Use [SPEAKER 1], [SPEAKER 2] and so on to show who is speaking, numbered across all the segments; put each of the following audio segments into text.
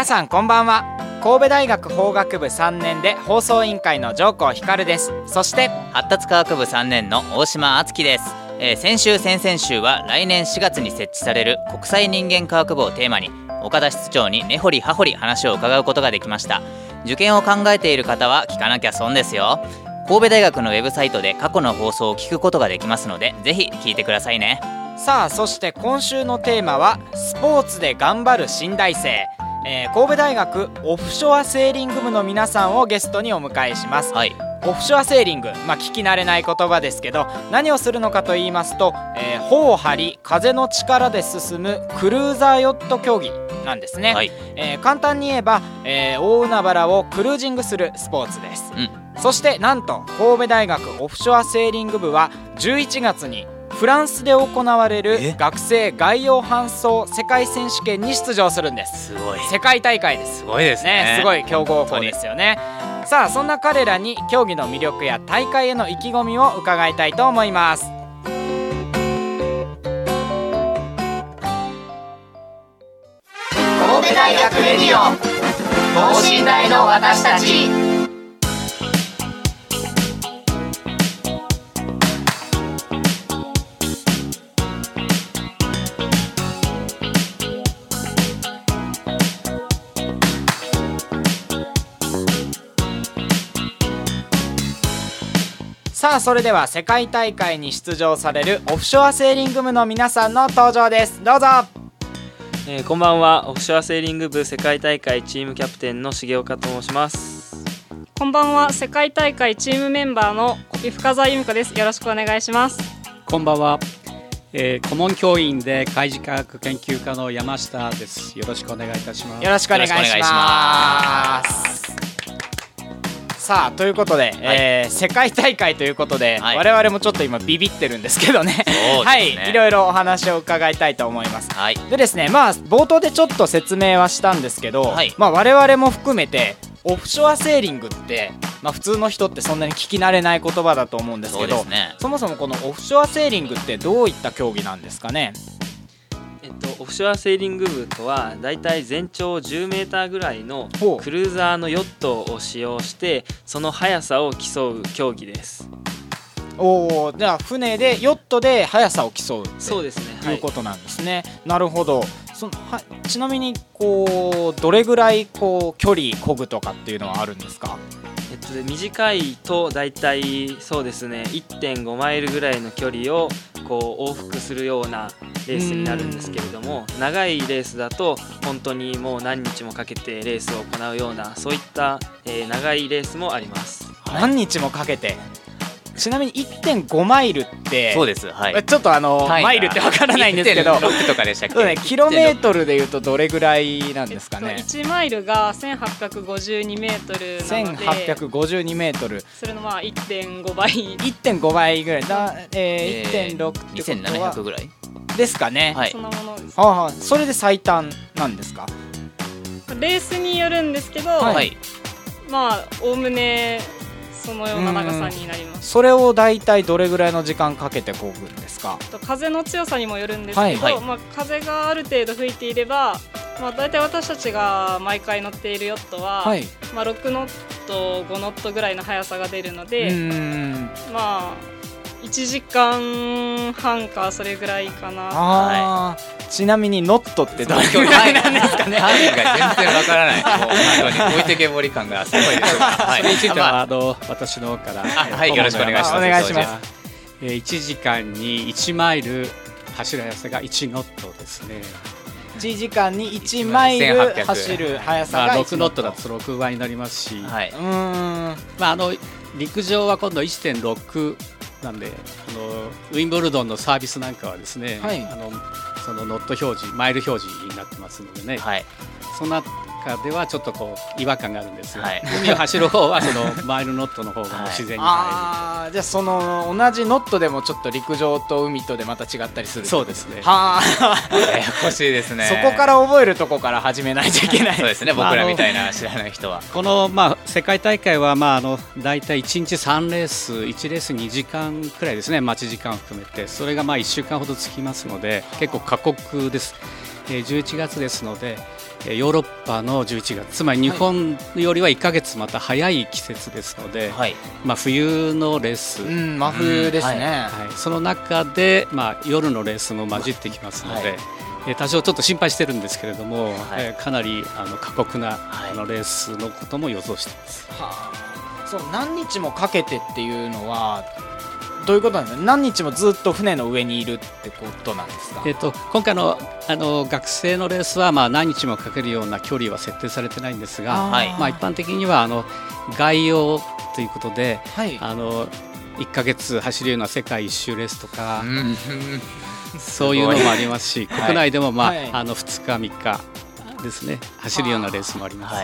[SPEAKER 1] 皆さんこんばんは。神戸大学法学部3年で放送委員会の上皇光です。そして
[SPEAKER 2] 発達科学部3年の大島敦樹です、えー先週先々週は来年4月に設置される国際人間科学部をテーマに岡田室長に根掘り葉掘り話を伺うことができました。受験を考えている方は聞かなきゃ損ですよ。神戸大学のウェブサイトで過去の放送を聞くことができますのでぜひ聞いてくださいね。
[SPEAKER 1] さあそして今週のテーマはスポーツで頑張る新大生、えー神戸大学オフショアセーリング部の皆さんをゲストにお迎えします。
[SPEAKER 2] はい。
[SPEAKER 1] オフショアセーリング、まあ、聞き慣れない言葉ですけど何をするのかと言いますと、えー帆を張り風の力で進むクルーザーヨット競技なんですね、
[SPEAKER 2] はい。
[SPEAKER 1] えー簡単に言えば、えー大海原をクルージングするスポーツです、
[SPEAKER 2] うん。
[SPEAKER 1] そしてなんと神戸大学オフショアセーリング部は11月にフランスで行われ
[SPEAKER 2] え？
[SPEAKER 1] る学生外洋搬送世界選手権に出場するんです。
[SPEAKER 2] すごい。
[SPEAKER 1] 世界大会です。
[SPEAKER 2] すごいですね。
[SPEAKER 1] ねすごい強豪校ですよね。さあそんな彼らに競技の魅力や大会への意気込みを伺いたいと思います。
[SPEAKER 3] 神戸大学レディオ。等身大の私たち
[SPEAKER 1] さあそれでは世界大会に出場されるオフショアセーリング部の皆さんの登場です。どうぞ。
[SPEAKER 4] えーこんばんは。オフショアセーリング部世界大会チームキャプテンの重岡と申します。
[SPEAKER 5] こんばんは。世界大会チームメンバーの深澤由美子です。よろしくお願いします。
[SPEAKER 6] こんばんは、えー顧問教員で海事科学研究科の山下です。よろしくお願いいたします。
[SPEAKER 1] よろしくお願いしま
[SPEAKER 2] す
[SPEAKER 1] さあということで、えー世界大会ということで、
[SPEAKER 2] はい。
[SPEAKER 1] 我々もちょっと今ビビってるんですけどね。
[SPEAKER 2] ね。
[SPEAKER 1] はい。いろいろお話を伺いたいと思います。
[SPEAKER 2] はい。
[SPEAKER 1] でですねまあ冒頭でちょっと説明はしたんですけど、
[SPEAKER 2] はい。
[SPEAKER 1] まあ我々も含めてオフショアセーリングって、まあ、普通の人ってそんなに聞き慣れない言葉だと思うんです
[SPEAKER 2] そ
[SPEAKER 1] けど
[SPEAKER 2] ね。
[SPEAKER 1] そもそもこのオフショアセーリングってどういった競技なんですかね？
[SPEAKER 4] えっとオフショアセーリング部とはだいたい全長10メーターぐらいのクルーザーのヨットを使用してその速さを競う競技です。
[SPEAKER 1] おおじゃあ船でヨットで速さを競う
[SPEAKER 4] そうですね
[SPEAKER 1] いうことなんですね、なるほど。そのはちなみにこうどれぐらいこう距離漕ぐとかっていうのはあるんですか？
[SPEAKER 4] えっと短いと大体そうですね1.5マイルぐらいの距離をこう往復するようなレースになるんですけれども長いレースだと本当にもう何日もかけてレースを行うようなそういった、えー長いレースもあります。
[SPEAKER 1] 何日もかけて？ちなみに1.5マイルって
[SPEAKER 2] そうですはい。
[SPEAKER 1] ちょっとあのマイルってわからないんですけど
[SPEAKER 2] 1.6とかでしたっけ？
[SPEAKER 1] そうねキロメートルでいうとどれぐらいなんですかね
[SPEAKER 5] ？1マイルが1852メートルなので
[SPEAKER 1] 1852メートル。
[SPEAKER 5] それのまあ1.5倍。
[SPEAKER 1] 1.5倍ぐらい。だ、えー
[SPEAKER 2] えー
[SPEAKER 1] 1.6ってことは
[SPEAKER 2] 2700ぐらい？
[SPEAKER 1] ですかね、
[SPEAKER 2] はい。
[SPEAKER 5] そんなものです、
[SPEAKER 1] それで最短なんですか？
[SPEAKER 5] レースによるんですけど、
[SPEAKER 2] はい。
[SPEAKER 5] まあおおむねそのような長さになります。
[SPEAKER 1] それを大体どれぐらいの時間かけてこぐんですか？
[SPEAKER 5] と風の強さにもよるんですけど、
[SPEAKER 1] はい
[SPEAKER 2] はい。
[SPEAKER 5] まあ、風がある程度吹いていれば、まあ、大体私たちが毎回乗っているヨットは、
[SPEAKER 1] はい。
[SPEAKER 5] まあ、6ノット5ノットぐらいの速さが出るの
[SPEAKER 1] う
[SPEAKER 5] で、まあ1時間半かそれぐらいかな。
[SPEAKER 1] あー、ちなみにノットってどれぐら
[SPEAKER 2] はい。い
[SPEAKER 1] なんですかね。
[SPEAKER 2] 範囲が全然わからない。もう本当に置いてけぼり感がすごいです。は
[SPEAKER 6] それについて
[SPEAKER 2] まあ
[SPEAKER 6] はあの私の方から、
[SPEAKER 2] あ
[SPEAKER 6] えー
[SPEAKER 2] はいよろしくお願いします。
[SPEAKER 1] お願いします。
[SPEAKER 6] えー1時間に1マイル走る速さが1ノットですね。
[SPEAKER 1] 1時間に1マイル
[SPEAKER 2] 1800
[SPEAKER 1] 走る速さ
[SPEAKER 6] まあ、
[SPEAKER 1] が
[SPEAKER 6] 6ノットだとその6倍になりますし、
[SPEAKER 2] はい。
[SPEAKER 1] うーん。
[SPEAKER 6] まあ、あの陸上は今度1.6なんであのウィンブルドンのサービスなんかはですね、
[SPEAKER 1] はい。
[SPEAKER 6] あのそのノット表示マイル表示になってますのでね、
[SPEAKER 2] はい。
[SPEAKER 6] その中ではちょっとこう違和感があるんですが、
[SPEAKER 2] はい。
[SPEAKER 6] 海を走る方はその マイルノットの方が自然に入
[SPEAKER 1] ああじゃあその同じノットでもちょっと陸上と海とでまた違ったりする？
[SPEAKER 6] るそうですね。
[SPEAKER 1] はあ。
[SPEAKER 2] ややこしいですね。
[SPEAKER 1] そこから覚えるとこから始めないといけない。
[SPEAKER 2] そうですね。僕らみたいな知らない人は。
[SPEAKER 6] この、まあ、世界大会は、まあ、あの大体1日3レース1レース2時間くらいですね。待ち時間を含めて。それがまあ1週間ほどつきますので結構過酷です、えー11月ですのでえーヨーロッパの11月つまり日本よりは1ヶ月また早い季節ですので、
[SPEAKER 2] はい。
[SPEAKER 6] まあ、冬のレース、
[SPEAKER 1] うん真冬ですね、
[SPEAKER 6] はい、その中で、まあ、夜のレースも混じってきますので、
[SPEAKER 1] はい。
[SPEAKER 6] えー多少ちょっと心配してるんですけれども、
[SPEAKER 2] はい。
[SPEAKER 6] えーかなりあの過酷な、
[SPEAKER 2] はい。
[SPEAKER 6] あのレースのことも予想しています。
[SPEAKER 1] はあ。そう何日もかけてっていうのはどういうことなんですか何日もずっと船の上にいるってことなんですか？
[SPEAKER 6] えっと今回のあの学生のレースは、まあ、何日もかけるような距離は設定されてないんですが、
[SPEAKER 2] はい。
[SPEAKER 6] まあ、一般的にはあの概要ということで
[SPEAKER 1] はい。
[SPEAKER 6] あの1ヶ月走るような世界一周レースとか、
[SPEAKER 2] うん。
[SPEAKER 6] そういうのもありますし、
[SPEAKER 2] はい。
[SPEAKER 6] 国内でも、まあ
[SPEAKER 1] はい。
[SPEAKER 6] あの2日、3日ですね走るようなレースもあります。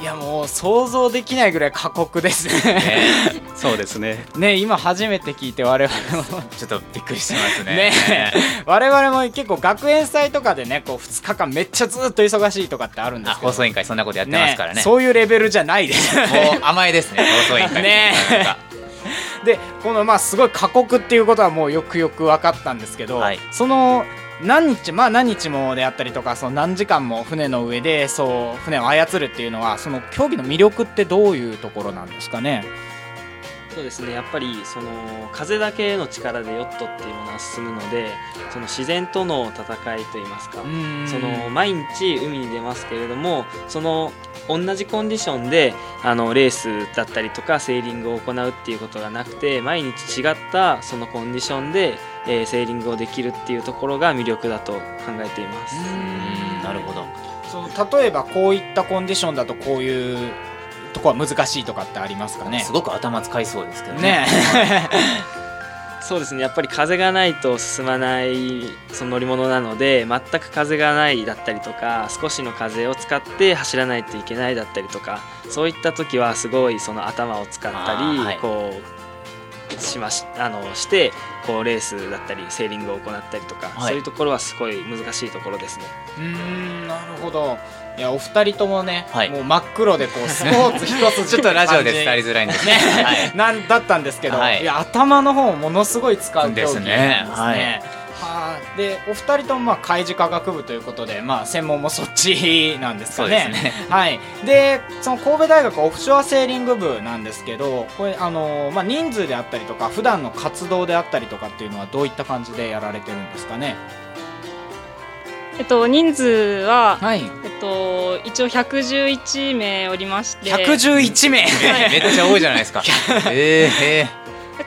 [SPEAKER 2] はい
[SPEAKER 1] いやもう想像できないぐらい過酷ですね。
[SPEAKER 2] ね。
[SPEAKER 6] そうですね。
[SPEAKER 1] ね今初めて聞いて我々も。
[SPEAKER 2] ちょっとびっくりしてますね。
[SPEAKER 1] ね。我々も結構学園祭とかでねこう2日間めっちゃずっと忙しいとかってあるんで
[SPEAKER 2] あ
[SPEAKER 1] すけど。
[SPEAKER 2] 放送委員会そんなことやってますからね。
[SPEAKER 1] そういうレベルじゃないです。
[SPEAKER 2] もう甘えですね。放送委員会。
[SPEAKER 1] ね。でこのまあすごい過酷っていうことはもうよくよく分かったんですけど、
[SPEAKER 2] はい。
[SPEAKER 1] その何日まあ何日もであったりとかその何時間も船の上でそう船を操るっていうのはその競技の魅力ってどういうところなんですかね？
[SPEAKER 4] そうですね。やっぱりその風だけの力でヨットっていうものは進むのでその自然との戦いといいますかその毎日海に出ますけれどもその同じコンディションであのレースだったりとかセーリングを行うっていうことがなくて毎日違ったそのコンディションで、えーセーリングをできるっていうところが魅力だと考えています。
[SPEAKER 2] うんなるほど。
[SPEAKER 1] その例えばこういったコンディションだとこういうとこは難しいとかってありますかね？
[SPEAKER 2] すごく頭使いそうですけどね。
[SPEAKER 1] ね。
[SPEAKER 4] そうですね。やっぱり風がないと進まないその乗り物なので全く風がないだったりとか少しの風を使って走らないといけないだったりとかそういった時はすごいその頭を使ったり、
[SPEAKER 2] はい。
[SPEAKER 4] こうしましあのしてこうレースだったりセーリングを行ったりとか、
[SPEAKER 2] はい。
[SPEAKER 4] そういうところはすごい難しいところですね。
[SPEAKER 1] うーんなるほど。いやお二人ともね、
[SPEAKER 2] はい。
[SPEAKER 1] もう真っ黒でこう スポーツ一つ
[SPEAKER 2] ちょっとラジオで伝わりづらいんですね。はい。
[SPEAKER 1] なんだったんですけど、
[SPEAKER 2] はい。
[SPEAKER 1] い、や頭の方もものすごい使う競技
[SPEAKER 2] ですね。
[SPEAKER 1] ですね。はあでお二人ともまあ海事科学部ということで、まあ、専門もそっちなんですかね。
[SPEAKER 2] そうですね。
[SPEAKER 1] はい、でその神戸大学オフショアセーリング部なんですけどこれあの、まあ、人数であったりとか普段の活動であったりとかっていうのはどういった感じでやられてるんですかね？
[SPEAKER 5] えっと、人数は、
[SPEAKER 1] はい、
[SPEAKER 5] えっと、一応111名おりまして。
[SPEAKER 1] 111名。
[SPEAKER 2] めっちゃ多いじゃないですか。えーえ
[SPEAKER 5] で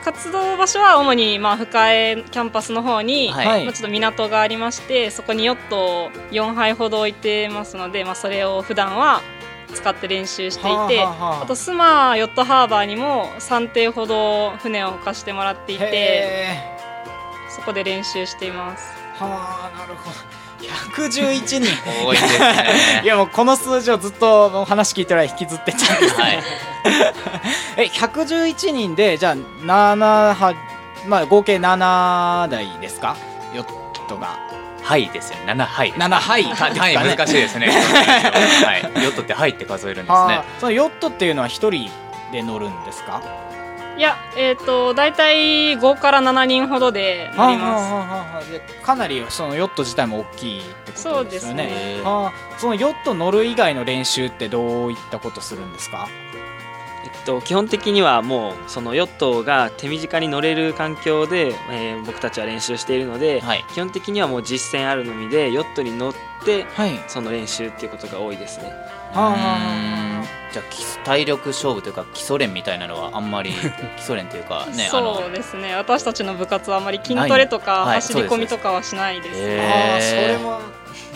[SPEAKER 5] 活動場所は主にまあ深江キャンパスの方に、
[SPEAKER 2] はい
[SPEAKER 5] まあ、ちょっと港がありましてそこにヨットを4杯ほど置いてますので、まあ、それを普段は使って練習していて、
[SPEAKER 1] はあはあはあ
[SPEAKER 5] あとスマヨットハーバーにも3艇ほど船を貸してもらっていて
[SPEAKER 1] へ
[SPEAKER 5] そこで練習しています。
[SPEAKER 1] ーはあなるほど111人。
[SPEAKER 2] ー多いです
[SPEAKER 1] い
[SPEAKER 2] ね
[SPEAKER 1] やもうこの数字をずっとお話聞いてる間引きずってっちゃう。んです
[SPEAKER 2] はい。
[SPEAKER 1] え111人でじゃあ7はまあ合計7台ですか？ヨットが。
[SPEAKER 2] はいですよ7はいです
[SPEAKER 1] 7杯ですかね
[SPEAKER 2] 単位難しいですね。はい。ヨットってはいって数えるんですね。
[SPEAKER 1] はあそのヨットっていうのは一人で乗るんですか？
[SPEAKER 5] いや、えっ、と、大体5から7人ほどで乗ります。
[SPEAKER 1] はあはあはかなりそのヨット自体も大きいってことですよね。
[SPEAKER 5] そうです
[SPEAKER 2] ね。
[SPEAKER 1] はあそのヨット乗る以外の練習ってどういったことするんですか？
[SPEAKER 4] えっと、基本的にはもうそのヨットが手短に乗れる環境で、えー僕たちは練習しているので、
[SPEAKER 2] はい。
[SPEAKER 4] 基本的にはもう実践あるのみでヨットに乗って
[SPEAKER 1] はい。
[SPEAKER 4] その練習っていうことが多いですね。
[SPEAKER 1] はあ
[SPEAKER 2] じゃあ体力勝負というか基礎練みたいなのはあんまり 基礎練というかね
[SPEAKER 5] そうですね。私たちの部活はあまり筋トレとか
[SPEAKER 2] はい
[SPEAKER 5] 走り込みとかはしないです、
[SPEAKER 2] へ
[SPEAKER 1] ああそれも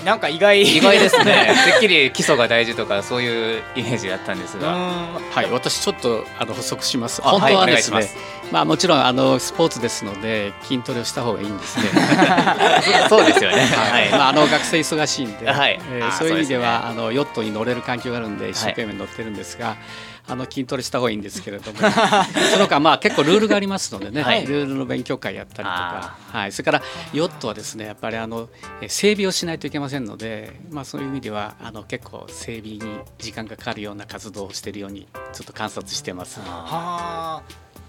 [SPEAKER 1] なんか意外。
[SPEAKER 2] 意外ですね。てっきり基礎が大事とかそういうイメージだったんですが、
[SPEAKER 1] うん。
[SPEAKER 6] はい、私ちょっとあの補足します。
[SPEAKER 2] あ
[SPEAKER 6] 本当は
[SPEAKER 2] はい
[SPEAKER 6] ですね、
[SPEAKER 2] お願いし
[SPEAKER 6] まあもちろんあのスポーツですので筋トレをした方がいいんですね。
[SPEAKER 2] そうですよね。
[SPEAKER 6] はい、まああの学生忙しいんで、
[SPEAKER 2] はい。
[SPEAKER 6] えーそういう意味では
[SPEAKER 2] そう
[SPEAKER 6] あのヨットに乗れる環境があるんで一生懸命乗ってるんですが。あの筋トレした方がいいんですけれども。その他まあ結構ルールがありますのでね、
[SPEAKER 2] はい。
[SPEAKER 6] ルールの勉強会やったりとか、はい、それからヨットはですねやっぱりあのえー整備をしないといけませんので、まあ、そういう意味ではあの結構整備に時間がかかるような活動をしているようにちょっと観察してます。
[SPEAKER 1] はあ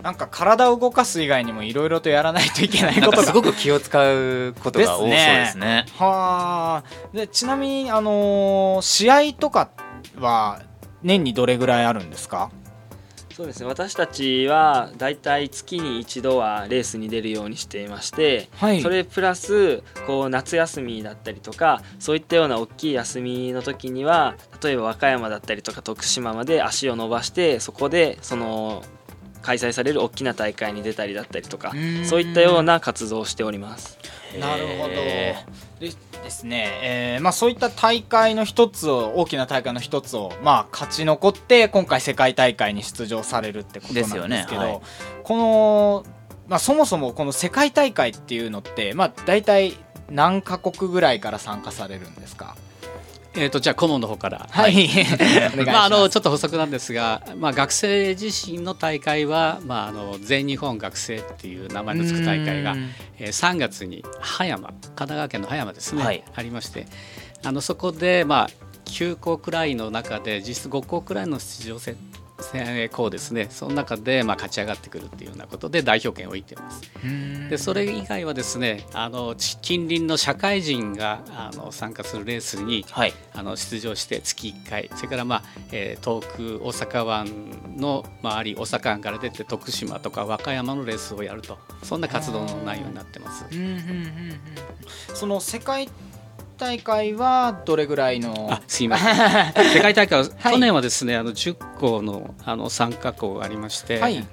[SPEAKER 1] なんか体を動かす以外にもいろいろとやらないといけないことが。
[SPEAKER 2] かすごく気を使うことが多そうですね。
[SPEAKER 1] はあでちなみにあのー試合とかは年にどれぐらいあるんですか？
[SPEAKER 4] そうですね。私たちはだいたい月に一度はレースに出るようにしていまして、
[SPEAKER 1] はい。
[SPEAKER 4] それプラスこう夏休みだったりとかそういったような大きい休みの時には例えば和歌山だったりとか徳島まで足を伸ばしてそこでその開催される大きな大会に出たりだったりとか
[SPEAKER 1] ん。
[SPEAKER 4] そういったような活動をしております。
[SPEAKER 1] なるほど。
[SPEAKER 2] へ
[SPEAKER 1] でですね、えーまあ、そういった大会の一つを大きな大会の一つを、まあ、勝ち残って今回世界大会に出場されるってことなんですけど
[SPEAKER 2] ねはい。
[SPEAKER 1] この、まあ、そもそもこの世界大会っていうのって、まあ、大体何カ国ぐらいから参加されるんですか？
[SPEAKER 6] えー、とじゃあ顧問の方から、
[SPEAKER 1] はい、ま
[SPEAKER 6] あ、あのちょっと補足なんですが、まあ、学生自身の大会は、まあ、あの全日本学生っていう名前の付く大会が
[SPEAKER 1] うん、
[SPEAKER 6] えー3月に葉山神奈川県の葉山ですね、
[SPEAKER 2] はい。
[SPEAKER 6] ありましてあのそこで、まあ、9校くらいの中で実質5校くらいの出場選校ですね。その中で、まあ、勝ち上がってくるっていうようなことで代表権を置いてます。でそれ以外はですねあのち近隣の社会人があの参加するレースに
[SPEAKER 2] はい。
[SPEAKER 6] あの出場して月1回。それから、まあえー遠く大阪湾の周り大阪湾から出て徳島とか和歌山のレースをやると。そんな活動の内容になってます。
[SPEAKER 1] その世界大会はどれぐらいの？
[SPEAKER 6] あすいません。世界大会は、
[SPEAKER 1] はい。
[SPEAKER 6] 去年はですねあの10校のあの参加校がありまして、
[SPEAKER 1] はい。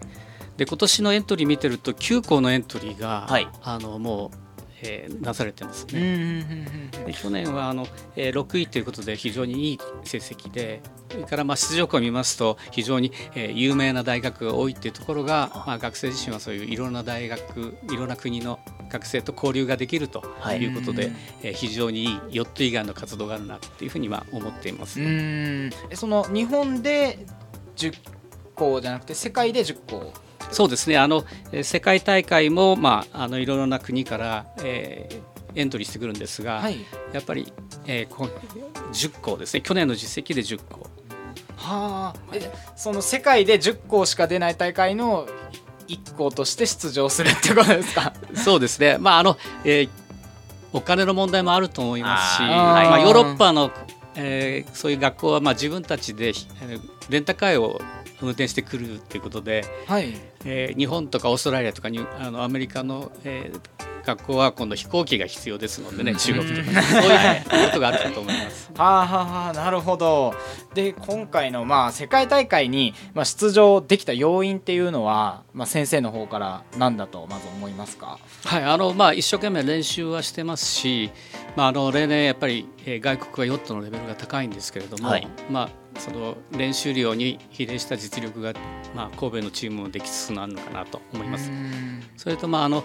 [SPEAKER 6] で今年のエントリー見てると9校のエントリーが、
[SPEAKER 2] はい。
[SPEAKER 6] あのもう、えー出されてますね。で去年はあの、えー6位ということで非常にいい成績でそれからまあ出場校を見ますと非常に、えー有名な大学が多いっていうところが、まあ、学生自身はそういういろんな大学いろんな国の学生と交流ができると
[SPEAKER 2] はい
[SPEAKER 6] いうことで、
[SPEAKER 1] うん
[SPEAKER 6] えー非常にいいヨット以外の活動があるなっていうふうには思っています。
[SPEAKER 1] その日本で10校じゃなくて世界で10校？
[SPEAKER 6] そうですね。あの、えー世界大会も、まあ、あのいろいろな国から、えーエントリーしてくるんですが、
[SPEAKER 1] はい。
[SPEAKER 6] やっぱり、えーこ10校ですね。去年の実績で10校。
[SPEAKER 1] はあ。えその世界で10校しか出ない大会の1校として出場するってことですか？
[SPEAKER 6] そうですね、まああのえーお金の問題もあると思いますし、
[SPEAKER 1] あー。
[SPEAKER 6] まあ、ヨーロッパの、えーそういう学校はまあ自分たちで、えーレンタカーを運転してくるということで、
[SPEAKER 1] はい。
[SPEAKER 6] えー日本とかオーストラリアとかにあのアメリカの、えー学校は今度飛行機が必要ですのでね中国とか。ねそういうことがあるかと思います。
[SPEAKER 1] はあはあはあなるほど。で今回のまあ世界大会にまあ出場できた要因っていうのは、まあ、先生の方から何だとまず思いますか？
[SPEAKER 6] はいあのまあ、一生懸命練習はしてますし、まあ、あの例年やっぱり、えー外国はヨットのレベルが高いんですけれども、
[SPEAKER 2] はい。
[SPEAKER 6] まあ、その練習量に比例した実力が、まあ、神戸のチームもできつつあるのかなと思います。それと、まあ、あの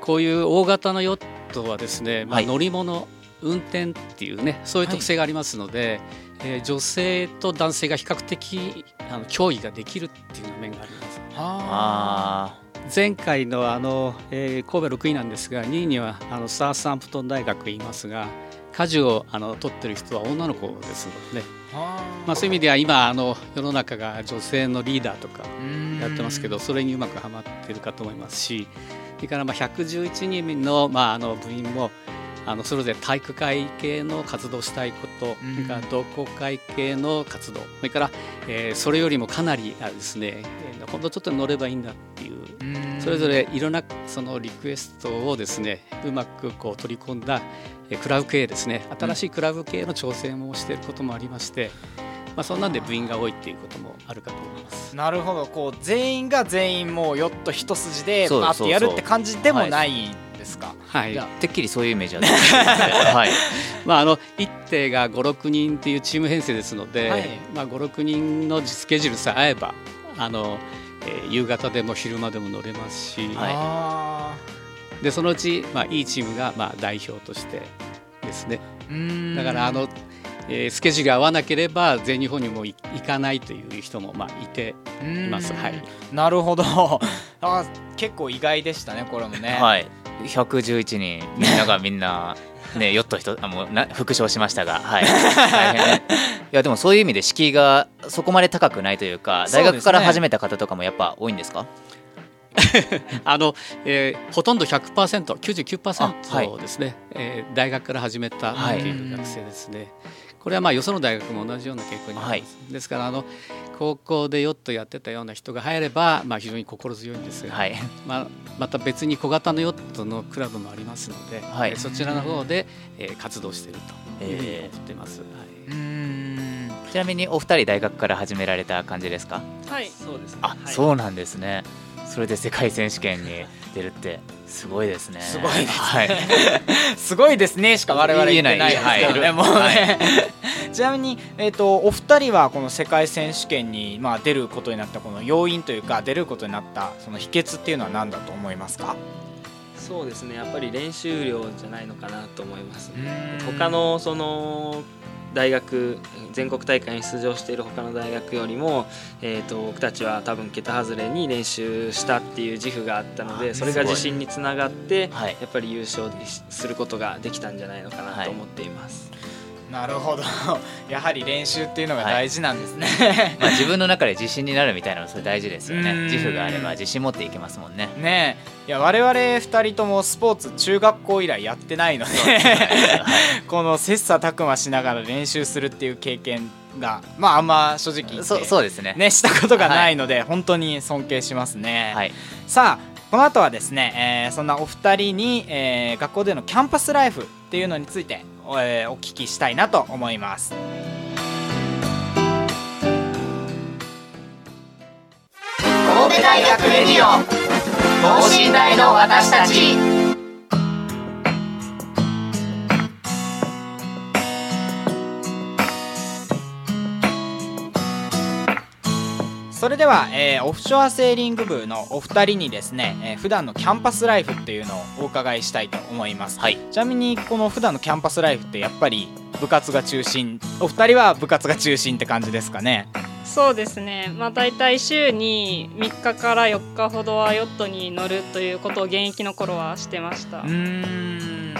[SPEAKER 6] こういう大型のヨットはですね、まあ、
[SPEAKER 2] はい。
[SPEAKER 6] 乗り物、運転っていうねそういう特性がありますので、えー女性と男性が比較的あの競技ができるっていう面があります。
[SPEAKER 1] は
[SPEAKER 2] あ。
[SPEAKER 6] 前回のあの、えー神戸6位なんですが2位にはあのサースアンプトン大学いますが舵をあの取ってる人は女の子ですので、ね。
[SPEAKER 1] あ。
[SPEAKER 6] まあ、そういう意味では今あの世の中が女性のリーダーとかやってますけどそれにうまくはまってるかと思いますしそれからまあ111人の,、まああの部員もあのそれぞれ体育会系の活動したいこと、
[SPEAKER 1] うん
[SPEAKER 6] それから同好会系の活動それから、えーそれよりもかなりあですね、えー、ほんとちょっと乗ればいいんだっていうそれぞれいろんなそのリクエストをですねうまくこう取り込んだえークラブ系ですね新しいクラブ系の調整もしていることもありましてまあ、そんなんで部員が多いっていうこともあるかと思います。
[SPEAKER 1] なるほど。こう全員が全員もうヨット一筋でバーってやるって感じでもないですか、
[SPEAKER 6] はい。
[SPEAKER 2] てっきりそういうイメージだったはい。
[SPEAKER 6] まあ、あの一艇が56人っていうチーム編成ですので、
[SPEAKER 1] はい。
[SPEAKER 6] まあ、56人のスケジュールさえ合えばあの、えー夕方でも昼間でも乗れますし、
[SPEAKER 2] はい
[SPEAKER 1] あ
[SPEAKER 6] でそのうち、まあ、いいチームが、まあ、代表としてですね。だからあの、えースケジュール合わなければ全日本にもい行かないという人も、まあ、いています。はい。
[SPEAKER 1] なるほど。あ結構意外でしたねこれもね、
[SPEAKER 2] はい。111人みんながみんな ねヨット一つあもうな復唱しましたがはい。大変。いやでもそういう意味で敷居がそこまで高くないというか大学から始めた方とかもやっぱ多いんですか？
[SPEAKER 6] あの、えーほとんど 100%99%
[SPEAKER 2] あはい。
[SPEAKER 6] ですね、えー大学から始めた
[SPEAKER 2] はい
[SPEAKER 6] という学生ですね、これはまあよその大学も同じような傾向にあります、ですからあの高校でヨットやってたような人が入れば、まあ、非常に心強いんですが、
[SPEAKER 2] はい。
[SPEAKER 6] まあ、また別に小型のヨットのクラブもありますので、
[SPEAKER 2] はい。
[SPEAKER 6] えーそちらの方で、えー活動しているというふうに
[SPEAKER 2] え
[SPEAKER 6] 思っています、はい。う
[SPEAKER 1] ーん。
[SPEAKER 2] ちなみにお二人大学から始められた感じですか？
[SPEAKER 5] はい。
[SPEAKER 4] そうですね。
[SPEAKER 2] あ、
[SPEAKER 4] はい。
[SPEAKER 2] そうなんですねそれで世界選手権に出るってすごいですね。
[SPEAKER 1] すごいですね。
[SPEAKER 2] はい。
[SPEAKER 1] すごいですねしか我々言ってない。ですからね、
[SPEAKER 2] はい。
[SPEAKER 1] もうね、ちなみに、えー、とお二人はこの世界選手権に、まあ、出ることになったこの要因というか出ることになったその秘訣っていうのは何だと思いますか？
[SPEAKER 4] そうですね。やっぱり練習量じゃないのかなと思いますね。
[SPEAKER 1] 他
[SPEAKER 4] 他のその大学全国大会に出場している他の大学よりも、えー、と僕たちは多分桁外れに練習したっていう自負があったのでそれが自信につながって
[SPEAKER 2] はい
[SPEAKER 4] やっぱり優勝することができたんじゃないのかなと思っています。
[SPEAKER 1] なるほど。やはり練習っていうのが大事なんですね、
[SPEAKER 2] まあ自分の中で自信になるみたいなのそれ大事ですよね。
[SPEAKER 1] うん。
[SPEAKER 2] 自負があれば自信持っていけますもんね。
[SPEAKER 1] ねえ。いや我々2人ともスポーツ中学校以来やってないので この切磋琢磨しながら練習するっていう経験がまああんま正直
[SPEAKER 2] そうそうですね。
[SPEAKER 1] ねしたことがないので、本当に尊敬しますね、
[SPEAKER 2] はい。
[SPEAKER 1] さあこの後はですね、えーそんなお二人に、えー学校でのキャンパスライフっていうのについて、えーお聞きしたいなと思います。
[SPEAKER 3] 神戸大学レディオ。等身大の私たち。
[SPEAKER 1] それでは、えーオフショアセーリング部のお二人にですね、えー普段のキャンパスライフっていうのをお伺いしたいと思います、
[SPEAKER 2] はい。
[SPEAKER 1] ちなみにこの普段のキャンパスライフってやっぱり部活が中心お二人は部活が中心って感じですかね？
[SPEAKER 5] そうですね。まあ大体週に3日から4日ほどはヨットに乗るということを現役の頃はしてました。
[SPEAKER 1] うーん。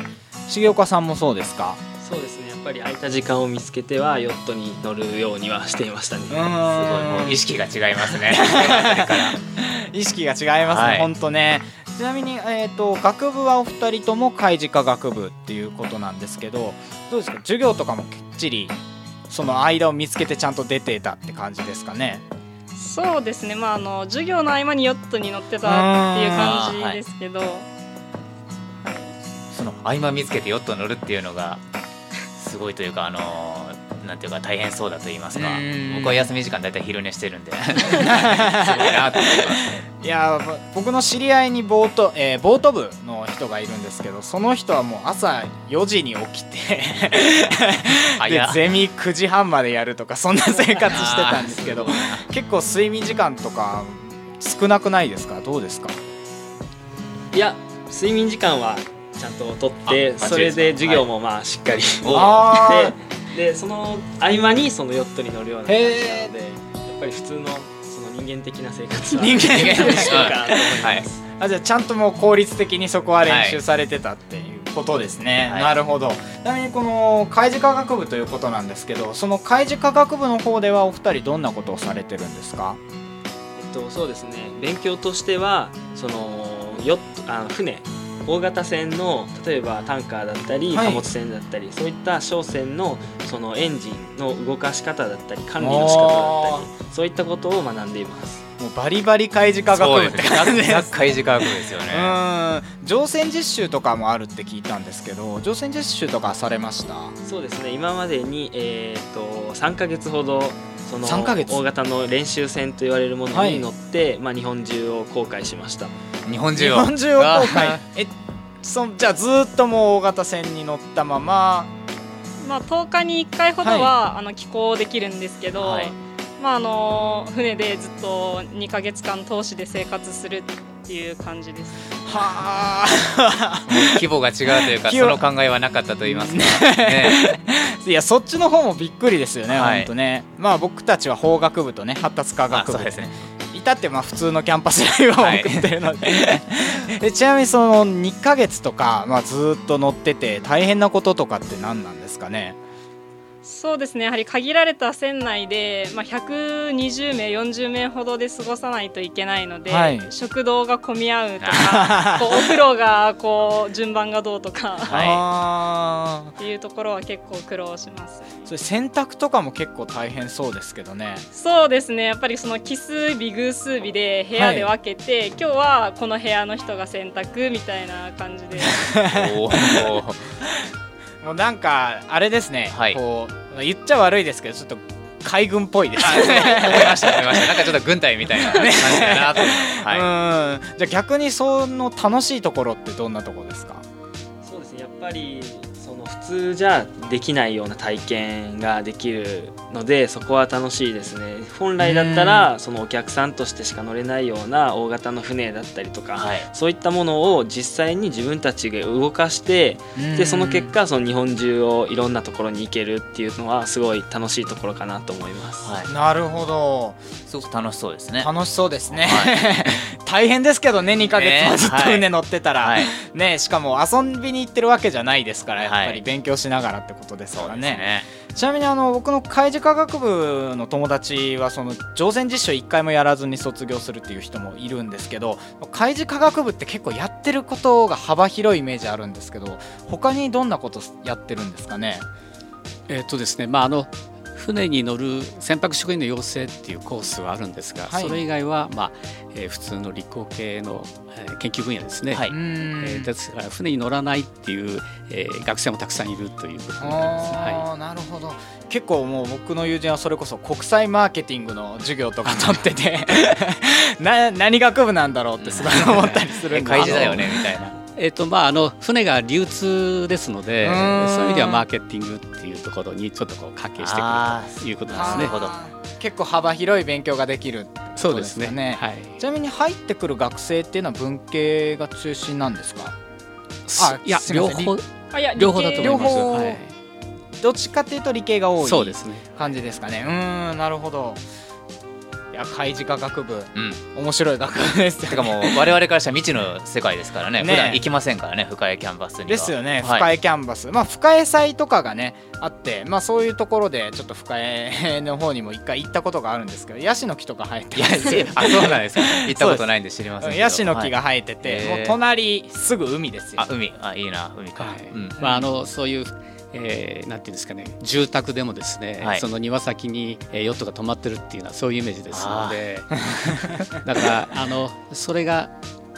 [SPEAKER 1] 重岡さんもそうですか？
[SPEAKER 4] ぱり空いた時間を見つけてはヨットに乗るようにはしていましたね。
[SPEAKER 1] う
[SPEAKER 2] すごい
[SPEAKER 1] ー
[SPEAKER 2] もう意識が違いますね。
[SPEAKER 1] 意識が違いますね、
[SPEAKER 2] はい。
[SPEAKER 1] ほんとね。ちなみに、えー、と学部はお二人とも海事科学部っていうことなんですけどどうですか？授業とかもきっちりその間を見つけてちゃんと出てたって感じですかね？
[SPEAKER 5] そうですね。まああの授業の合間にヨットに乗ってたっていう感じですけど、
[SPEAKER 2] その合間見つけてヨットに乗るっていうのがすごいというかあのーなんていうか大変そうだと言いますか。
[SPEAKER 1] うん。
[SPEAKER 2] 僕は休み時間大体昼寝してるんで。すごいなと思います
[SPEAKER 1] いや僕の知り合いにボート、えーボート部の人がいるんですけどその人はもう朝4時に起きて でゼミ9時半までやるとかそんな生活してたんですけど結構睡眠時間とか少なくないですか？どうですか？
[SPEAKER 4] いや睡眠時間はちゃんと取って
[SPEAKER 2] あ
[SPEAKER 4] それで授業もまあしっかり、
[SPEAKER 1] あ
[SPEAKER 4] ででその合間にそのヨットに乗るような感じなのでやっぱり普通のその人間的な生活は
[SPEAKER 1] 人間的な
[SPEAKER 4] してるかなと思い。ます、
[SPEAKER 2] はい。
[SPEAKER 1] あじゃあちゃんともう効率的にそこは練習されてたっていうことですね、
[SPEAKER 2] はい。
[SPEAKER 1] なるほど。ちなみにこの海事科学部ということなんですけどその海事科学部の方ではお二人どんなことをされてるんですか？
[SPEAKER 4] えっと、そうですね。勉強としてはそのヨットあの船大型船の例えばタンカーだったり
[SPEAKER 1] はい。
[SPEAKER 4] 貨物船だったり、そういった商船のそのエンジンの動かし方だったり管理の仕方だったりそういったことを学んでいます。
[SPEAKER 1] もうバリバリ海事科学部って感じです。
[SPEAKER 2] ザ・海事科学部ですよね。
[SPEAKER 1] うん。乗船実習とかもあるって聞いたんですけど乗船実習とかされました？
[SPEAKER 4] そうですね。今までに、えー、と3ヶ月ほどその
[SPEAKER 1] 3ヶ月。
[SPEAKER 4] 大型の練習船と言われるものに乗って、まあ、日本中を航海しました。
[SPEAKER 1] 日
[SPEAKER 2] 日本中を。
[SPEAKER 1] 本中を航海
[SPEAKER 2] あ
[SPEAKER 1] えそじゃあずーっともう大型船に乗ったまま。
[SPEAKER 5] まあ、10日に1回ほどは、あの寄港できるんですけど、
[SPEAKER 2] はい。
[SPEAKER 5] まあ、あの船でずっと2ヶ月間通しで生活するっていう感じです。
[SPEAKER 1] はあ。
[SPEAKER 2] 規模が違うというかその考えはなかったと言いますか、ね、
[SPEAKER 1] いやそっちの方もびっくりですよね、
[SPEAKER 2] はい。
[SPEAKER 1] ほんとね。まあ僕たちは法学部とね発達科
[SPEAKER 2] あ
[SPEAKER 1] 学部。
[SPEAKER 2] そうですね。
[SPEAKER 1] 至ってまあ普通のキャンパスライフを
[SPEAKER 2] はい。
[SPEAKER 1] 送ってるので、えちなみにその2ヶ月とか、まあ、ずーっと乗ってて大変なこととかって何なんですかね？
[SPEAKER 5] そうですね。やはり限られた船内で、まあ、120名40名ほどで過ごさないといけないので、
[SPEAKER 1] はい。
[SPEAKER 5] 食堂が混み合うとか こうお風呂がこう順番がどうとか
[SPEAKER 1] あ
[SPEAKER 5] っていうところは結構苦労します。
[SPEAKER 1] ーそれ洗濯とかも結構大変そうですけどね。
[SPEAKER 5] そうですね。やっぱりその奇数日偶数日で部屋で分けて、今日はこの部屋の人が洗濯みたいな感じで。
[SPEAKER 2] おー
[SPEAKER 1] もうなんかあれですね、
[SPEAKER 2] はい。
[SPEAKER 1] こう言っちゃ悪いですけどちょっと海軍っぽいですね。
[SPEAKER 2] 思いました思いました。なんかちょっと軍隊みたいな感じだなと、はい。
[SPEAKER 1] うん。じゃあ逆にその楽しいところってどんなところですか？
[SPEAKER 4] そうですね。やっぱり普通じゃできないような体験ができるのでそこは楽しいですね。本来だったらそのお客さんとしてしか乗れないような大型の船だったりとか、
[SPEAKER 2] はい。
[SPEAKER 4] そういったものを実際に自分たちが動かしてでその結果その日本中をいろんなところに行けるっていうのはすごい楽しいところかなと思います。
[SPEAKER 2] はい。
[SPEAKER 1] なるほど。
[SPEAKER 2] すごく楽しそうですね。
[SPEAKER 1] 楽しそうですね、
[SPEAKER 2] は
[SPEAKER 1] 大変ですけどね2ヶ月ずっと船乗ってたら、
[SPEAKER 2] はい。
[SPEAKER 1] ねしかも遊びに行ってるわけじゃないですからやっぱ
[SPEAKER 2] はい
[SPEAKER 1] り勉強しながらってことですか
[SPEAKER 2] そう
[SPEAKER 1] らね,、
[SPEAKER 2] ね。
[SPEAKER 1] ちなみにあの僕の海事科学部の友達はその乗船実習1回もやらずに卒業するっていう人もいるんですけど海事科学部って結構やってることが幅広いイメージあるんですけど他にどんなことやってるんですかね？
[SPEAKER 6] えっとですねまああの船に乗る船舶職員の養成っていうコースはあるんですが、
[SPEAKER 1] はい。
[SPEAKER 6] それ以外は、まあえー普通の理工系の、えー研究分野ですね、
[SPEAKER 2] はい。
[SPEAKER 6] えーですから船に乗らないっていう、えー学生もたくさんいるということになります。
[SPEAKER 1] あ
[SPEAKER 6] は
[SPEAKER 1] ーなるほど。結構もう僕の友人はそれこそ国際マーケティングの授業とか取ってて な 何学部なんだろうってすごい思ったりする
[SPEAKER 2] え
[SPEAKER 1] んで
[SPEAKER 2] 開示だよねみたいな
[SPEAKER 6] えっとまあ、あの船が流通ですのでそういう意味ではマーケティングっていうところにちょっとこう関係してく
[SPEAKER 2] あ
[SPEAKER 6] るということですね。
[SPEAKER 2] なる。ほど。
[SPEAKER 1] あー結構幅広い勉強ができる
[SPEAKER 6] そうですね。はい、
[SPEAKER 1] ちなみに入ってくる学生っていうのは文系が中心なんですか？あ
[SPEAKER 6] いや両方。
[SPEAKER 5] あいや
[SPEAKER 6] 両方だと思います。
[SPEAKER 1] 両方。
[SPEAKER 6] はい、
[SPEAKER 1] どっちかっていうと理系が多い
[SPEAKER 6] そうですね。
[SPEAKER 1] 感じですかね。うーんなるほど。いや海事科学部。
[SPEAKER 2] うん。
[SPEAKER 1] 面白い学部ですよね。
[SPEAKER 2] てかもう我々からしたら未知の世界ですからね。
[SPEAKER 1] ね。
[SPEAKER 2] 普段行きませんからね深いキャンバスには。
[SPEAKER 1] ですよね、
[SPEAKER 2] はい。
[SPEAKER 1] 深江キャンバス、まあ深江祭とかがねあって、まあそういうところでちょっと深江の方にも一回行ったことがあるんですけど、ヤシの木とか生えて
[SPEAKER 2] いやせあそうなんですか。行ったことないんで知りませんけど
[SPEAKER 1] ヤシの木が
[SPEAKER 2] はい。
[SPEAKER 1] 生えてて、
[SPEAKER 2] へー。
[SPEAKER 1] もう隣すぐ海ですよ。
[SPEAKER 2] あ。海。あいいな海か、
[SPEAKER 6] はい。
[SPEAKER 2] うん。
[SPEAKER 6] まああのそういう、えーなんていうんですかね住宅でもですね、
[SPEAKER 2] はい。
[SPEAKER 6] その庭先に、えーヨットが止まってるっていうのはそういうイメージですので だからあのそれが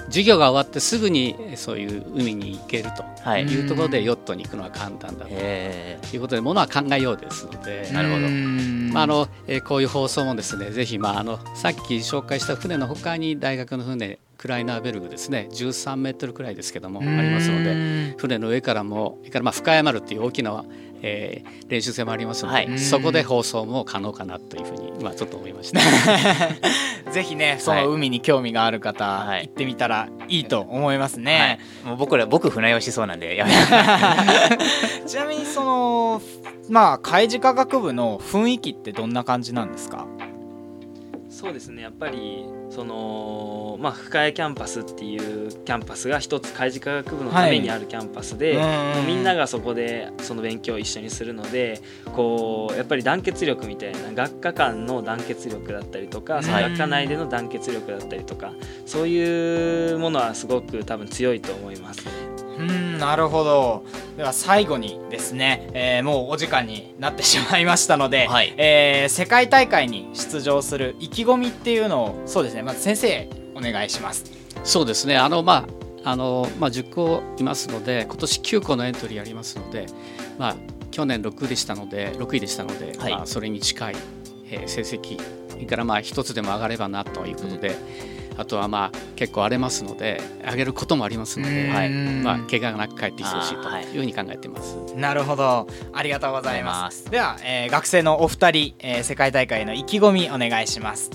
[SPEAKER 6] 授業が終わってすぐにえーそういう海に行けると
[SPEAKER 2] はい。
[SPEAKER 6] いうところでヨットに行くのは簡単だと
[SPEAKER 2] へ
[SPEAKER 6] いうことでものは考えようですので。
[SPEAKER 2] なるほど。
[SPEAKER 6] まああのえーこういう放送もですねぜひ、まあ、あのさっき紹介した船の他に大学の船クライナーベルグですね。13メートルくらいですけどもありますので船の上からもからまあ深谷丸っていう大きな、えー練習船もありますので、
[SPEAKER 2] はい。
[SPEAKER 6] そこで放送も可能かなというふうに、まあ、ちょっと思いました。
[SPEAKER 1] ぜひね、その海に興味がある方、
[SPEAKER 2] はい。
[SPEAKER 1] 行ってみたらいいと思います
[SPEAKER 2] え、
[SPEAKER 1] ね。
[SPEAKER 2] はい、もう僕ら僕船酔いしそうなんでやめ
[SPEAKER 1] ちなみにそのまあ海事科学部の雰囲気ってどんな感じなんですか？
[SPEAKER 4] そうですね。やっぱりそのまあ深江キャンパスっていうキャンパスが一つ海事科学部のためにあるキャンパスで、
[SPEAKER 1] うん
[SPEAKER 4] みんながそこでその勉強を一緒にするのでこうやっぱり団結力みたいな学科間の団結力だったりとかその学科内での団結力だったりとかそういうものはすごく多分強いと思います。
[SPEAKER 1] うんなるほど。では最後にですね、えーもうお時間になってしまいましたので、
[SPEAKER 2] はい。
[SPEAKER 1] えー世界大会に出場する意気込みっていうのをそうですねまず先生お願いします。
[SPEAKER 6] そうですね。あのまああのまあ10校いますので今年9校のエントリーありますのでまあ去年6でしたので6位でしたので、
[SPEAKER 2] はい。
[SPEAKER 6] まあそれに近い、えー成績からまあ一つでも上がればなということで、あとはまあ結構荒れますので上げることもありますので、
[SPEAKER 1] うん。
[SPEAKER 6] はい。まあ怪我がなく帰ってきてほしいと
[SPEAKER 2] い
[SPEAKER 6] いうふうに考えてます。
[SPEAKER 1] なるほど。ありがとうございます。
[SPEAKER 2] あ
[SPEAKER 1] では、えー学生のお二人、えー世界大会への意気込みお願いします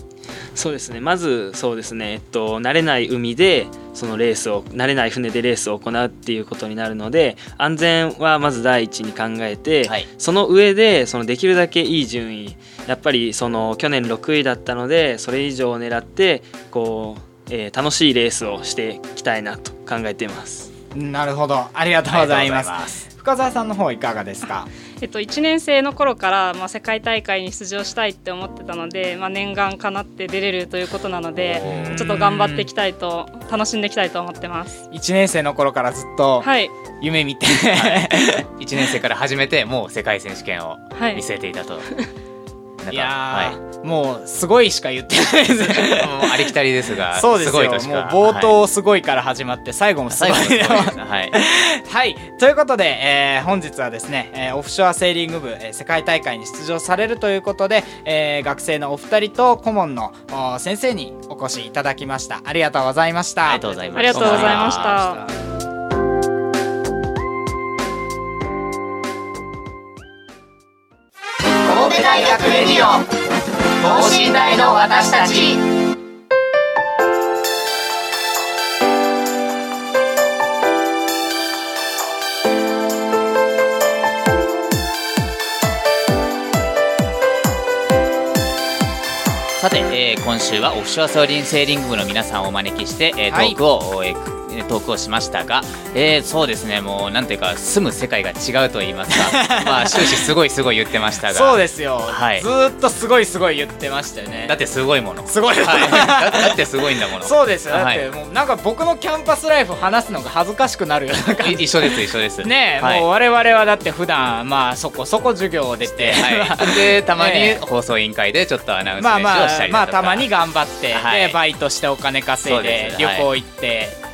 [SPEAKER 4] そうですね。まずそうですね、えっと、慣れない海でそのレースを慣れない船でレースを行うっていうことになるので安全はまず第一に考えて、
[SPEAKER 2] はい。
[SPEAKER 4] その上でそのできるだけいい順位やっぱりその去年6位だったのでそれ以上を狙ってこう、えー楽しいレースをしていきたいなと考えています。
[SPEAKER 1] なるほど。ありがとうございます。
[SPEAKER 2] ありがとうございます。
[SPEAKER 1] 深澤さんの方いかがですか？
[SPEAKER 5] えっと、1年生の頃から、まあ、世界大会に出場したいって思ってたので、まあ、念願かなって出れるということなのでちょっと頑張っていきたいと楽しんでいきたいと思ってます。
[SPEAKER 1] 1年生の頃からずっと
[SPEAKER 5] はい、
[SPEAKER 1] 夢見て、
[SPEAKER 2] 1年生から始めてもう世界選手権を
[SPEAKER 5] はい。
[SPEAKER 2] 見据えていたと、なんか
[SPEAKER 1] いや
[SPEAKER 2] は
[SPEAKER 1] ー、もうすごいしか言ってないです。
[SPEAKER 2] い、もうありきたりですが
[SPEAKER 1] そうですよ。
[SPEAKER 2] ごいとしか
[SPEAKER 1] もう冒頭すごいから始まって最後もすごい
[SPEAKER 2] 最後のすごいですね。はい。
[SPEAKER 1] はい。ということで、えー本日はですね、えーオフショアセーリング部、えー世界大会に出場されるということで、えー学生のお二人と顧問のお先生にお越しいただきました。ありがとうございました。
[SPEAKER 2] ありがとうございました。
[SPEAKER 5] ありがとうございました。
[SPEAKER 3] 神戸大学レディオ等身大の私たち
[SPEAKER 2] さて、えー今週はオフショアソーリンセーリング部の皆さんをお招きして、えー
[SPEAKER 1] はい。
[SPEAKER 2] トークを、えートークをしましたが、えーそうですねもうなんていうか住む世界が違うと言いますか。まあ終始すごいすごい言ってましたが。
[SPEAKER 1] そうですよ、
[SPEAKER 2] はい。
[SPEAKER 1] ずーっとすごいすごい言ってましたよね。
[SPEAKER 2] だってすごいもの。
[SPEAKER 1] すごい、
[SPEAKER 2] はい、だだってすごいんだもの。
[SPEAKER 1] そうですよ。だっ
[SPEAKER 2] はい。
[SPEAKER 1] てもうなんか僕のキャンパスライフ話すのが恥ずかしくなる。ような
[SPEAKER 2] 一緒です一緒です。
[SPEAKER 1] ねえ、
[SPEAKER 2] はい。
[SPEAKER 1] もう我々はだって普段まあそこそこ授業を出て、
[SPEAKER 2] はい、でたまに
[SPEAKER 1] ええ。
[SPEAKER 2] 放送委員会でちょっとアナウンスをしたりだとか
[SPEAKER 1] まあたまに頑張って、
[SPEAKER 2] はい。
[SPEAKER 1] でバイトしてお金稼いで旅行行って、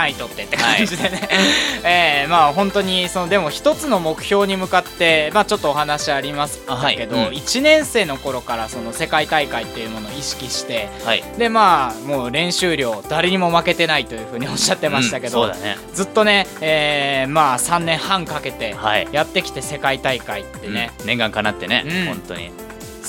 [SPEAKER 1] 単位取ってって感じでね、えーまあ本当にそのでも一つの目標に向かってまあちょっとお話あります
[SPEAKER 2] あはい。
[SPEAKER 1] けど、
[SPEAKER 2] うん。
[SPEAKER 1] 1年生の頃からその世界大会っていうものを意識して
[SPEAKER 2] はい。
[SPEAKER 1] でまあもう練習量誰にも負けてないというふうにおっしゃってましたけど、
[SPEAKER 2] うんね。
[SPEAKER 1] ずっとね、えーまあ3年半かけて
[SPEAKER 2] はい。
[SPEAKER 1] やってきて世界大会ってね、
[SPEAKER 2] うん。念願かなってね、
[SPEAKER 1] うん。
[SPEAKER 2] 本当に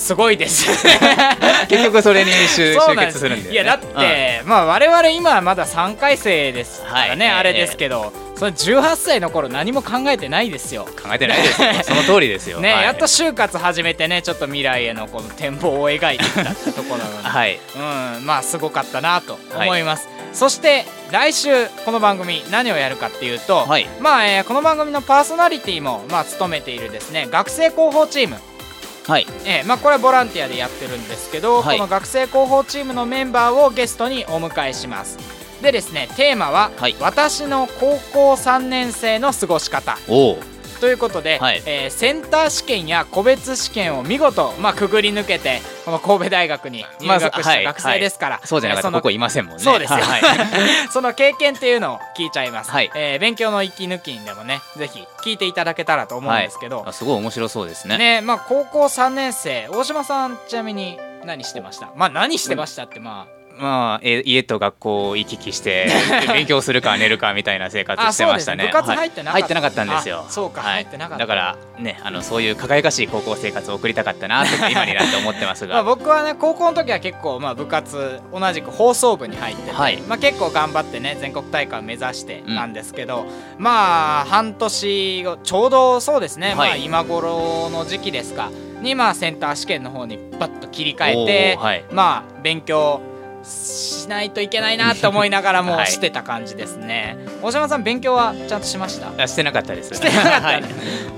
[SPEAKER 1] すごいです。
[SPEAKER 2] 結局それに集結するんだよね。
[SPEAKER 1] いやだって、まあ我々今まだ3回生ですからね、
[SPEAKER 2] はい。
[SPEAKER 1] あれですけど、それ18歳の頃何も考えてないですよ。
[SPEAKER 2] うん考えてないですよ。その通りですよ。
[SPEAKER 1] ね、
[SPEAKER 2] はい。
[SPEAKER 1] やっと就活始めてねちょっと未来へのこの展望を描いてきたってところなので、
[SPEAKER 2] はい。
[SPEAKER 1] うん、まあすごかったなと思います、そして来週この番組何をやるかっていうと、
[SPEAKER 2] はい。
[SPEAKER 1] まあ、えーこの番組のパーソナリティもまあ務めているですね学生広報チーム
[SPEAKER 2] はい。
[SPEAKER 1] ええまあ、これはボランティアでやってるんですけど、
[SPEAKER 2] はい。
[SPEAKER 1] この学生広報チームのメンバーをゲストにお迎えします。でですねテーマは、
[SPEAKER 2] はい。
[SPEAKER 1] 私の高校3年生の過ごし方」ということで、
[SPEAKER 2] はい。
[SPEAKER 1] えーセンター試験や個別試験を見事、まあ、くぐり抜けてこの神戸大学に入学し
[SPEAKER 2] まあはい
[SPEAKER 1] た学生ですから、
[SPEAKER 2] そうじゃなかった。らここいませんもんね。
[SPEAKER 1] そうですよ、
[SPEAKER 2] はい。
[SPEAKER 1] その経験っていうのを聞いちゃいます、
[SPEAKER 2] はい。
[SPEAKER 1] えー勉強の息抜きにでもねぜひ聞いていただけたらと思うんですけど、
[SPEAKER 2] はいあすごい面白そうですね。
[SPEAKER 1] ねまあ高校3年生大島さんちなみに何してました？まあ何してましたってま
[SPEAKER 2] まあえ家と学校を行き来して 勉強するか寝るかみたいな生活してましたね。
[SPEAKER 1] 部活入ってなかった。
[SPEAKER 2] はい入ってなかったんですよ。
[SPEAKER 1] あそうか
[SPEAKER 2] はい。
[SPEAKER 1] 入ってなかった。
[SPEAKER 2] だからねあのそういう輝かしい高校生活を送りたかったなと 今になって思ってます
[SPEAKER 1] あまあ
[SPEAKER 2] が
[SPEAKER 1] 僕はね高校の時は結構まあ部活同じく放送部に入ってて、
[SPEAKER 2] はい。
[SPEAKER 1] まあ、結構頑張ってね全国大会を目指してなんですけど、まあ半年後ちょうどそうですね、
[SPEAKER 2] はい。
[SPEAKER 1] まあ今頃の時期ですか。にまあセンター試験の方にバッと切り替えて、まあ勉強しないといけないなって思いながらも
[SPEAKER 2] はい。
[SPEAKER 1] してた感じですね、大島さん勉強はちゃんとしました？
[SPEAKER 2] あしてなかったです。
[SPEAKER 1] してなかった
[SPEAKER 2] はい。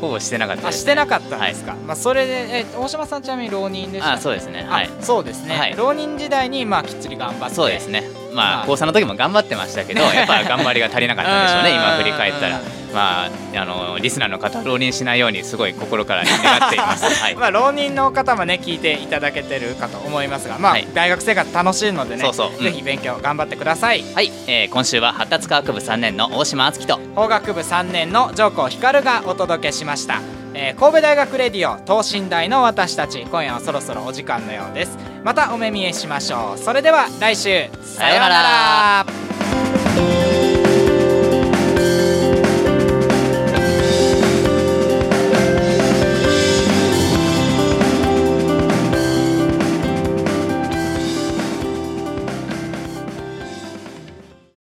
[SPEAKER 2] ほぼしてなかったです、
[SPEAKER 1] あしてなかったんですか、まあ、それでえ大島さんちなみに浪人でした
[SPEAKER 2] あそうですね。はい。
[SPEAKER 1] あそうですね、
[SPEAKER 2] はい。
[SPEAKER 1] 浪人時代にまあきっちり頑張って。
[SPEAKER 2] そうですねま
[SPEAKER 1] まあ
[SPEAKER 2] あ高3の時も頑張ってましたけど やっぱ頑張りが足りなかったんでしょうね
[SPEAKER 1] うん。
[SPEAKER 2] 今振り返ったら。まああのリスナーの方浪人しないようにすごい心から願っています。はい。
[SPEAKER 1] まあ、浪人の方もね聞いていただけてるかと思いますが、まあ
[SPEAKER 2] はい。
[SPEAKER 1] 大学生活楽しいのでね
[SPEAKER 2] そうそう。うん。
[SPEAKER 1] ぜひ勉強頑張ってください。
[SPEAKER 2] はい、えー今週は発達科学部3年の大島敦樹と
[SPEAKER 1] 法学部3年の上皇光がお届けしました、えー神戸大学レディオ等身大の私たち今夜はそろそろお時間のようですまたお目見えしましょう。それでは来週
[SPEAKER 2] さようなら。